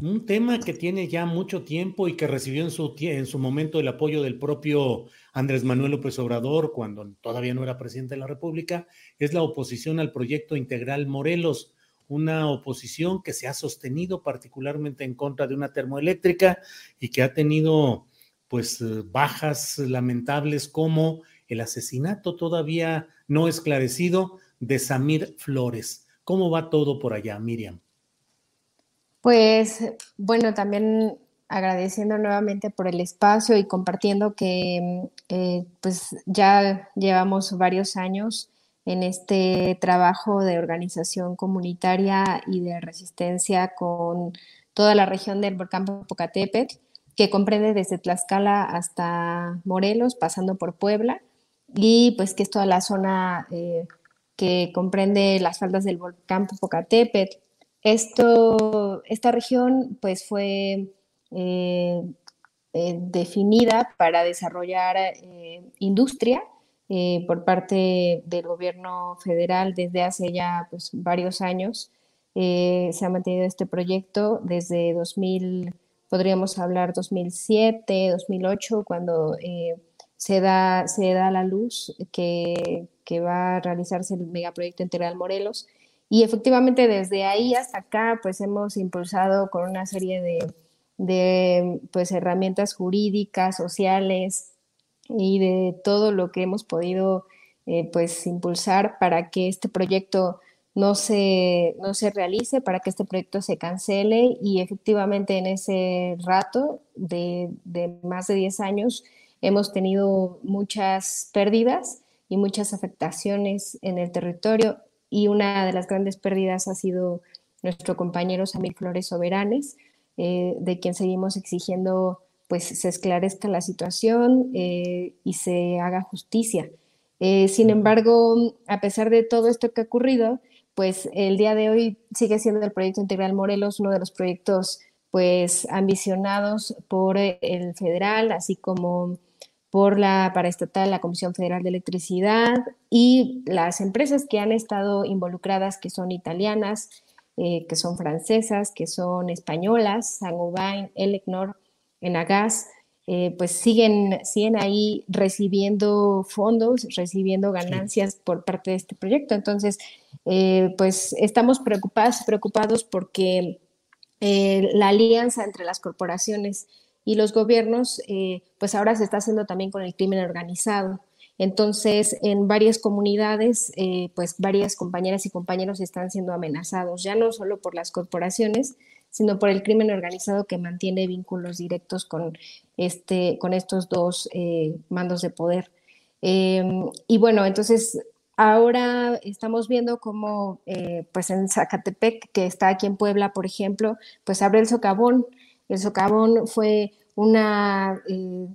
un tema que tiene ya mucho tiempo y que recibió en su, en su momento el apoyo del propio Andrés Manuel López Obrador cuando todavía no era presidente de la República, es la oposición al proyecto integral Morelos, una oposición que se ha sostenido particularmente en contra de una termoeléctrica y que ha tenido pues bajas lamentables como el asesinato todavía no esclarecido de Samir Flores. ¿Cómo va todo por allá, Miriam? Pues bueno, también agradeciendo nuevamente por el espacio y compartiendo que eh, pues ya llevamos varios años en este trabajo de organización comunitaria y de resistencia con toda la región del volcán Popocatépetl, que comprende desde Tlaxcala hasta Morelos, pasando por Puebla, y pues que es toda la zona eh, que comprende las faldas del volcán Popocatépetl, esto, esta región pues fue eh, eh, definida para desarrollar eh, industria por parte del gobierno federal desde hace ya pues, varios años. se ha mantenido este proyecto desde 2000, podríamos hablar 2007, 2008, cuando se, da, se da la luz que, que va a realizarse el megaproyecto integral Morelos y efectivamente desde ahí hasta acá, pues hemos impulsado con una serie de, pues, herramientas jurídicas, sociales y de todo lo que hemos podido eh, pues impulsar para que este proyecto no se, no se realice, para que este proyecto se cancele y efectivamente en ese rato de, de más de 10 años hemos tenido muchas pérdidas y muchas afectaciones en el territorio y una de las grandes pérdidas ha sido nuestro compañero Samir Flores Soberanes, eh, de quien seguimos exigiendo pues se esclarezca la situación eh, y se haga justicia. Eh, sin embargo, a pesar de todo esto que ha ocurrido, pues el día de hoy sigue siendo el proyecto integral Morelos uno de los proyectos pues ambicionados por el federal, así como por la paraestatal, la Comisión Federal de Electricidad y las empresas que han estado involucradas, que son italianas, eh, que son francesas, que son españolas, Saint-Gobain, Elecnor, Enagas, eh, pues siguen, siguen ahí recibiendo fondos, recibiendo ganancias por parte de este proyecto. Entonces, eh, pues estamos preocupados, preocupados porque la alianza entre las corporaciones y los gobiernos, eh, pues ahora se está haciendo también con el crimen organizado. Entonces, en varias comunidades, eh, pues varias compañeras y compañeros están siendo amenazados, ya no solo por las corporaciones, sino por el crimen organizado que mantiene vínculos directos con, este, con estos dos eh, mandos de poder. Em, y bueno, entonces ahora estamos viendo cómo, pues en Zacatepec, que está aquí en Puebla, por ejemplo, pues abre el socavón el socavón fue una, eh,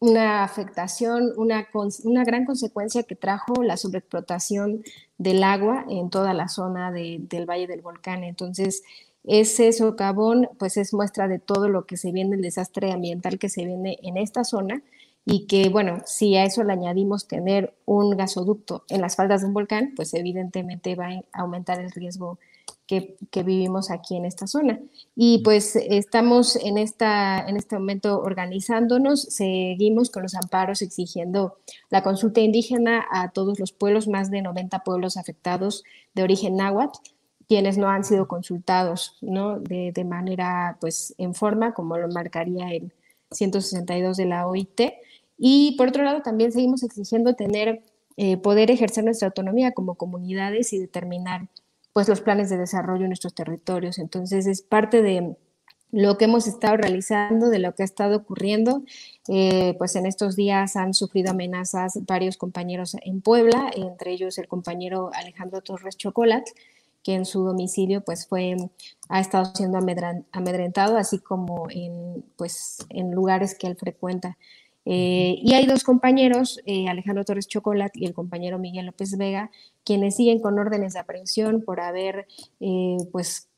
una afectación, una, una, gran consecuencia que trajo la sobreexplotación del agua en toda la zona del Valle del Volcán. Entonces, ese socavón pues es muestra de todo lo que se viene, el desastre ambiental que se viene en esta zona y que, bueno, si a eso le añadimos tener un gasoducto en las faldas de un volcán, pues evidentemente va a aumentar el riesgo que, vivimos aquí en esta zona. Y pues estamos en, esta, en este momento organizándonos, seguimos con los amparos exigiendo la consulta indígena a todos los pueblos, más de 90 pueblos afectados de origen náhuatl, quienes no han sido consultados ¿no? de, de manera pues en forma, como lo marcaría el 162 de la OIT. Y por otro lado, también seguimos exigiendo tener, eh, poder ejercer nuestra autonomía como comunidades y determinar pues los planes de desarrollo en nuestros territorios. Entonces es parte de lo que hemos estado realizando, de lo que ha estado ocurriendo. Eh, pues en estos días han sufrido amenazas varios compañeros en Puebla, entre ellos el compañero Alejandro Torres Chocolat, que en su domicilio pues fue, ha estado siendo amedrentado, así como en, pues, en lugares que él frecuenta. Eh, y hay dos compañeros, eh, Alejandro Torres Chocolat y el compañero Miguel López Vega, quienes siguen con órdenes de aprehensión por haber eh, pues,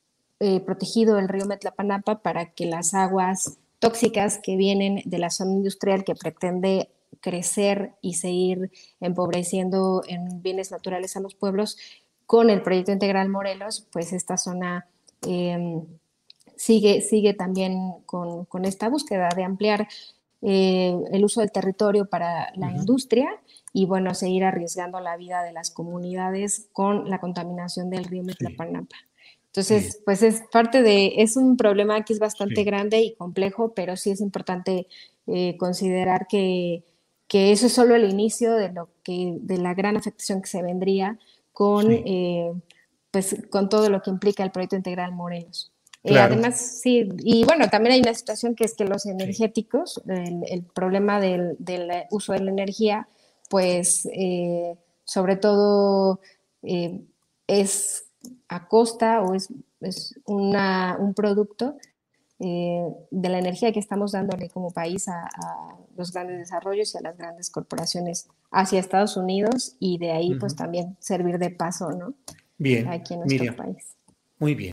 protegido el río Metlapanapa para que las aguas tóxicas que vienen de la zona industrial que pretende crecer y seguir empobreciendo en bienes naturales a los pueblos, con el proyecto integral Morelos, pues esta zona em, sigue, sigue también con, con, esta búsqueda de ampliar eh, el uso del territorio para la industria y bueno, seguir arriesgando la vida de las comunidades con la contaminación del río Metlapanapa. Entonces, pues es parte de, es un problema que es bastante grande y complejo, pero sí es importante eh, considerar que, que, eso es solo el inicio de lo que, de la gran afectación que se vendría con, eh, pues, con todo lo que implica el proyecto integral Morelos. Eh, además, sí, y bueno, también hay una situación que es que los energéticos, el, problema del, uso de la energía, pues eh, sobre todo eh, es a costa o es, es una, un producto de la energía que estamos dándole como país a, los grandes desarrollos y a las grandes corporaciones hacia Estados Unidos y de ahí pues también servir de paso, ¿no? Bien, aquí en nuestro país. Muy bien.